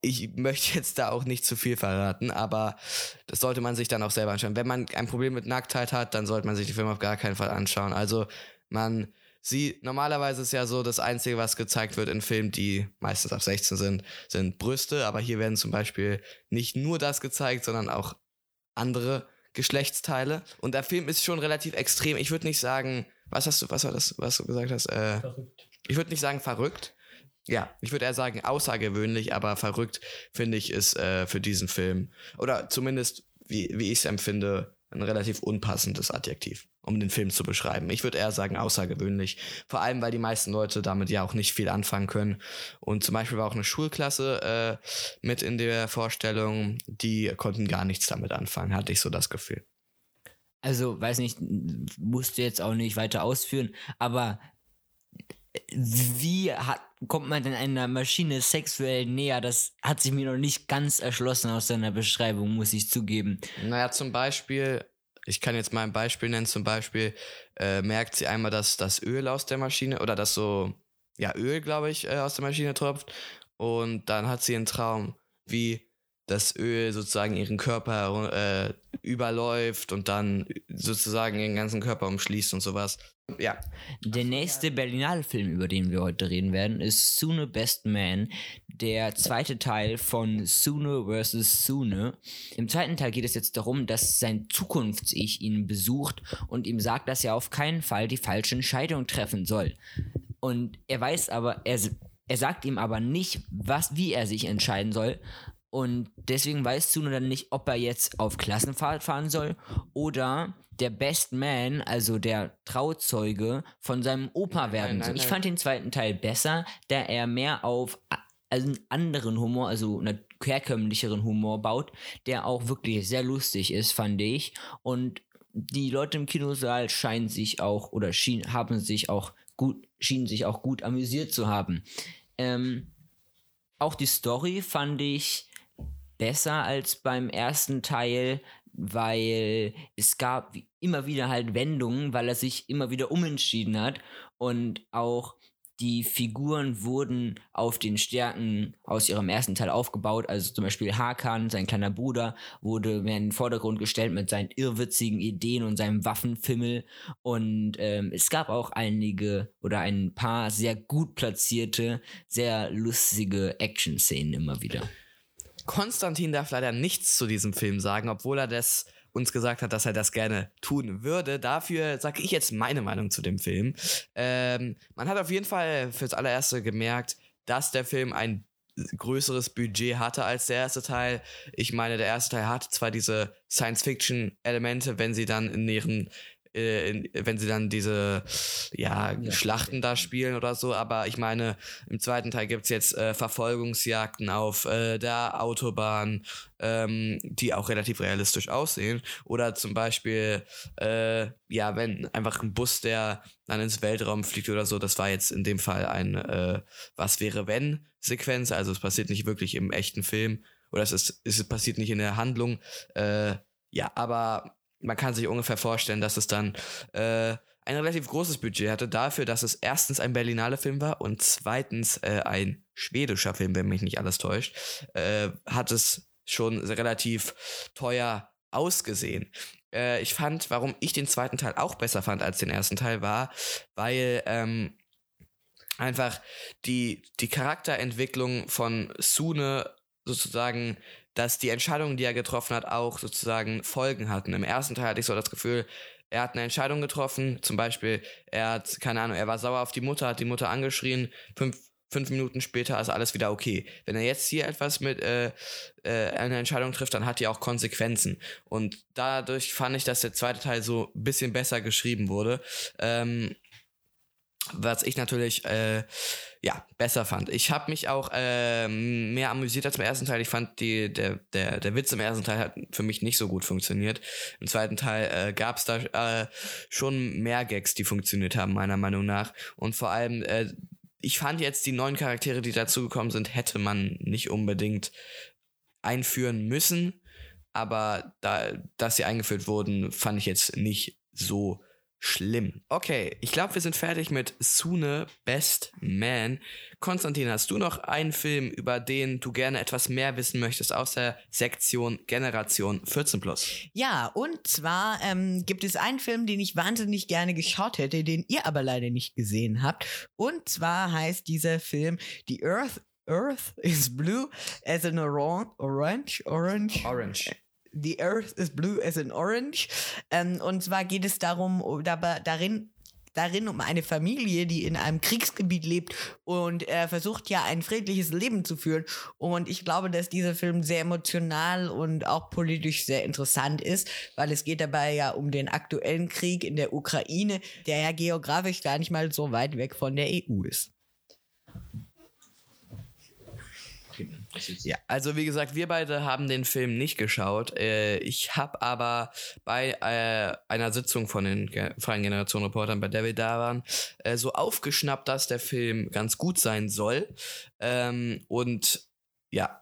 ich möchte *laughs* jetzt da auch nicht zu viel verraten, aber das sollte man sich dann auch selber anschauen. Wenn man ein Problem mit Nacktheit hat, dann sollte man sich die Filme auf gar keinen Fall anschauen. Also man sie, normalerweise ist ja so, das Einzige, was gezeigt wird in Filmen, die meistens ab 16 sind, sind Brüste, aber hier werden zum Beispiel nicht nur das gezeigt, sondern auch andere Geschlechtsteile. Und der Film ist schon relativ extrem. Ich würde nicht sagen, was hast du, was war das, was du gesagt hast? Äh, verrückt. Ich würde nicht sagen verrückt. Ja, ich würde eher sagen außergewöhnlich, aber verrückt finde ich ist äh, für diesen Film oder zumindest wie, wie ich es empfinde ein relativ unpassendes Adjektiv um den Film zu beschreiben. Ich würde eher sagen außergewöhnlich. Vor allem, weil die meisten Leute damit ja auch nicht viel anfangen können. Und zum Beispiel war auch eine Schulklasse äh, mit in der Vorstellung, die konnten gar nichts damit anfangen, hatte ich so das Gefühl. Also, weiß nicht, musst du jetzt auch nicht weiter ausführen, aber wie hat, kommt man denn einer Maschine sexuell näher? Das hat sich mir noch nicht ganz erschlossen aus deiner Beschreibung, muss ich zugeben. Naja, zum Beispiel ich kann jetzt mal ein Beispiel nennen, zum Beispiel äh, merkt sie einmal, dass das Öl aus der Maschine oder dass so, ja, Öl, glaube ich, äh, aus der Maschine tropft. Und dann hat sie einen Traum, wie das Öl sozusagen ihren Körper äh, überläuft und dann sozusagen ihren ganzen Körper umschließt und sowas. Ja. Der nächste Berlinale-Film, über den wir heute reden werden, ist Sune Best Man, der zweite Teil von Sune vs. Sune. Im zweiten Teil geht es jetzt darum, dass sein Zukunfts-Ich ihn besucht und ihm sagt, dass er auf keinen Fall die falsche Entscheidung treffen soll. Und er weiß aber, er, er sagt ihm aber nicht, was, wie er sich entscheiden soll, und deswegen weiß Zuno dann nicht, ob er jetzt auf Klassenfahrt fahren soll oder der Best Man, also der Trauzeuge, von seinem Opa werden nein, soll. Ich fand den zweiten Teil besser, da er mehr auf einen anderen Humor, also einen herkömmlicheren Humor baut, der auch wirklich sehr lustig ist, fand ich. Und die Leute im Kinosaal scheinen sich auch oder schien, haben sich auch gut, schienen sich auch gut amüsiert zu haben. Ähm, auch die Story fand ich besser als beim ersten Teil, weil es gab immer wieder halt Wendungen, weil er sich immer wieder umentschieden hat und auch die Figuren wurden auf den Stärken aus ihrem ersten Teil aufgebaut. Also zum Beispiel Hakan, sein kleiner Bruder, wurde mehr in den Vordergrund gestellt mit seinen irrwitzigen Ideen und seinem Waffenfimmel. Und ähm, es gab auch einige oder ein paar sehr gut platzierte, sehr lustige Action-Szenen immer wieder. Konstantin darf leider nichts zu diesem Film sagen, obwohl er das uns gesagt hat, dass er das gerne tun würde. Dafür sage ich jetzt meine Meinung zu dem Film. Ähm, man hat auf jeden Fall fürs allererste gemerkt, dass der Film ein größeres Budget hatte als der erste Teil. Ich meine, der erste Teil hatte zwar diese Science-Fiction-Elemente, wenn sie dann in ihren in, wenn sie dann diese ja, ja, Schlachten da spielen oder so, aber ich meine, im zweiten Teil gibt es jetzt äh, Verfolgungsjagden auf äh, der Autobahn, ähm, die auch relativ realistisch aussehen. Oder zum Beispiel, äh, ja, wenn einfach ein Bus, der dann ins Weltraum fliegt oder so, das war jetzt in dem Fall ein äh, Was wäre wenn Sequenz, also es passiert nicht wirklich im echten Film oder es ist, es passiert nicht in der Handlung. Äh, ja, aber man kann sich ungefähr vorstellen, dass es dann äh, ein relativ großes Budget hatte, dafür, dass es erstens ein Berlinale Film war und zweitens äh, ein schwedischer Film, wenn mich nicht alles täuscht, äh, hat es schon relativ teuer ausgesehen. Äh, ich fand, warum ich den zweiten Teil auch besser fand als den ersten Teil, war, weil ähm, einfach die, die Charakterentwicklung von Sune sozusagen dass die Entscheidungen, die er getroffen hat, auch sozusagen Folgen hatten. Im ersten Teil hatte ich so das Gefühl, er hat eine Entscheidung getroffen, zum Beispiel, er hat, keine Ahnung, er war sauer auf die Mutter, hat die Mutter angeschrien, fünf, fünf Minuten später ist alles wieder okay. Wenn er jetzt hier etwas mit äh, äh, eine Entscheidung trifft, dann hat die auch Konsequenzen. Und dadurch fand ich, dass der zweite Teil so ein bisschen besser geschrieben wurde. Ähm, was ich natürlich äh, ja besser fand. Ich habe mich auch äh, mehr amüsiert als im ersten Teil. Ich fand die der der der Witz im ersten Teil hat für mich nicht so gut funktioniert. Im zweiten Teil äh, gab es da äh, schon mehr Gags, die funktioniert haben meiner Meinung nach. Und vor allem äh, ich fand jetzt die neuen Charaktere, die dazugekommen sind, hätte man nicht unbedingt einführen müssen. Aber da, dass sie eingeführt wurden, fand ich jetzt nicht so schlimm. Okay, ich glaube, wir sind fertig mit Sune Best Man. Konstantin, hast du noch einen Film, über den du gerne etwas mehr wissen möchtest aus der Sektion Generation 14 Plus? Ja, und zwar ähm, gibt es einen Film, den ich wahnsinnig gerne geschaut hätte, den ihr aber leider nicht gesehen habt. Und zwar heißt dieser Film The Earth Earth is blue as an orange, orange, orange. Orange. The Earth is Blue as an Orange. Ähm, und zwar geht es darum, dabei, darin, darin um eine Familie, die in einem Kriegsgebiet lebt und er versucht ja ein friedliches Leben zu führen. Und ich glaube, dass dieser Film sehr emotional und auch politisch sehr interessant ist, weil es geht dabei ja um den aktuellen Krieg in der Ukraine, der ja geografisch gar nicht mal so weit weg von der EU ist. Ja, also wie gesagt, wir beide haben den Film nicht geschaut. Äh, ich habe aber bei äh, einer Sitzung von den Freien Generation Reportern, bei der wir da waren, äh, so aufgeschnappt, dass der Film ganz gut sein soll. Ähm, und ja,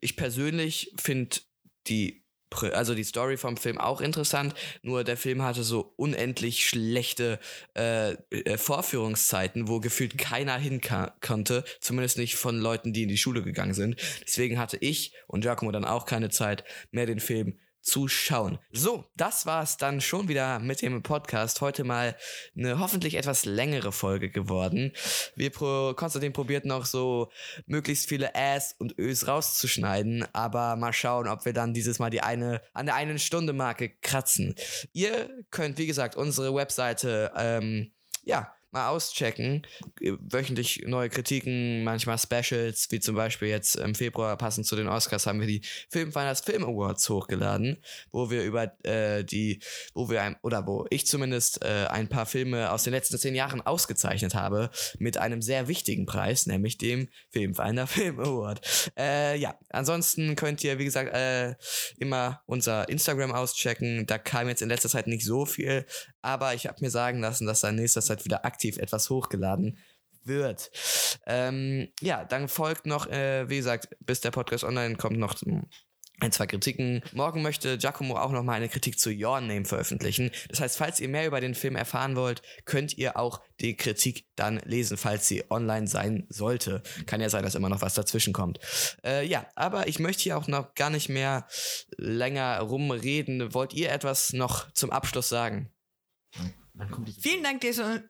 ich persönlich finde die also die Story vom Film auch interessant, nur der Film hatte so unendlich schlechte äh, äh Vorführungszeiten, wo gefühlt keiner hin konnte, zumindest nicht von Leuten, die in die Schule gegangen sind. Deswegen hatte ich und Giacomo dann auch keine Zeit mehr den Film zu schauen. So, das war's dann schon wieder mit dem Podcast. Heute mal eine hoffentlich etwas längere Folge geworden. Wir pro Konstantin probiert noch so möglichst viele Äs und Ös rauszuschneiden, aber mal schauen, ob wir dann dieses Mal die eine an der einen Stunde Marke kratzen. Ihr könnt wie gesagt unsere Webseite ähm, ja mal auschecken. Wöchentlich neue Kritiken, manchmal Specials, wie zum Beispiel jetzt im Februar passend zu den Oscars haben wir die Filmfinals Film Awards hochgeladen, wo wir über äh, die, wo wir ein, oder wo ich zumindest äh, ein paar Filme aus den letzten zehn Jahren ausgezeichnet habe mit einem sehr wichtigen Preis, nämlich dem Filmfinder *laughs* Film Award. Äh, ja, ansonsten könnt ihr, wie gesagt, äh, immer unser Instagram auschecken. Da kam jetzt in letzter Zeit nicht so viel, aber ich habe mir sagen lassen, dass da in nächster Zeit wieder aktiv etwas hochgeladen wird. Ähm, ja, dann folgt noch, äh, wie gesagt, bis der Podcast online kommt, noch ein, zwei Kritiken. Morgen möchte Giacomo auch noch mal eine Kritik zu Your Name veröffentlichen. Das heißt, falls ihr mehr über den Film erfahren wollt, könnt ihr auch die Kritik dann lesen, falls sie online sein sollte. Kann ja sein, dass immer noch was dazwischen kommt. Äh, ja, aber ich möchte hier auch noch gar nicht mehr länger rumreden. Wollt ihr etwas noch zum Abschluss sagen? Vielen Dank, dass ihr,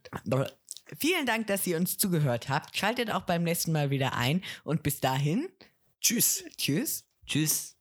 vielen Dank, dass ihr uns zugehört habt. Schaltet auch beim nächsten Mal wieder ein und bis dahin. Tschüss. Tschüss. Tschüss.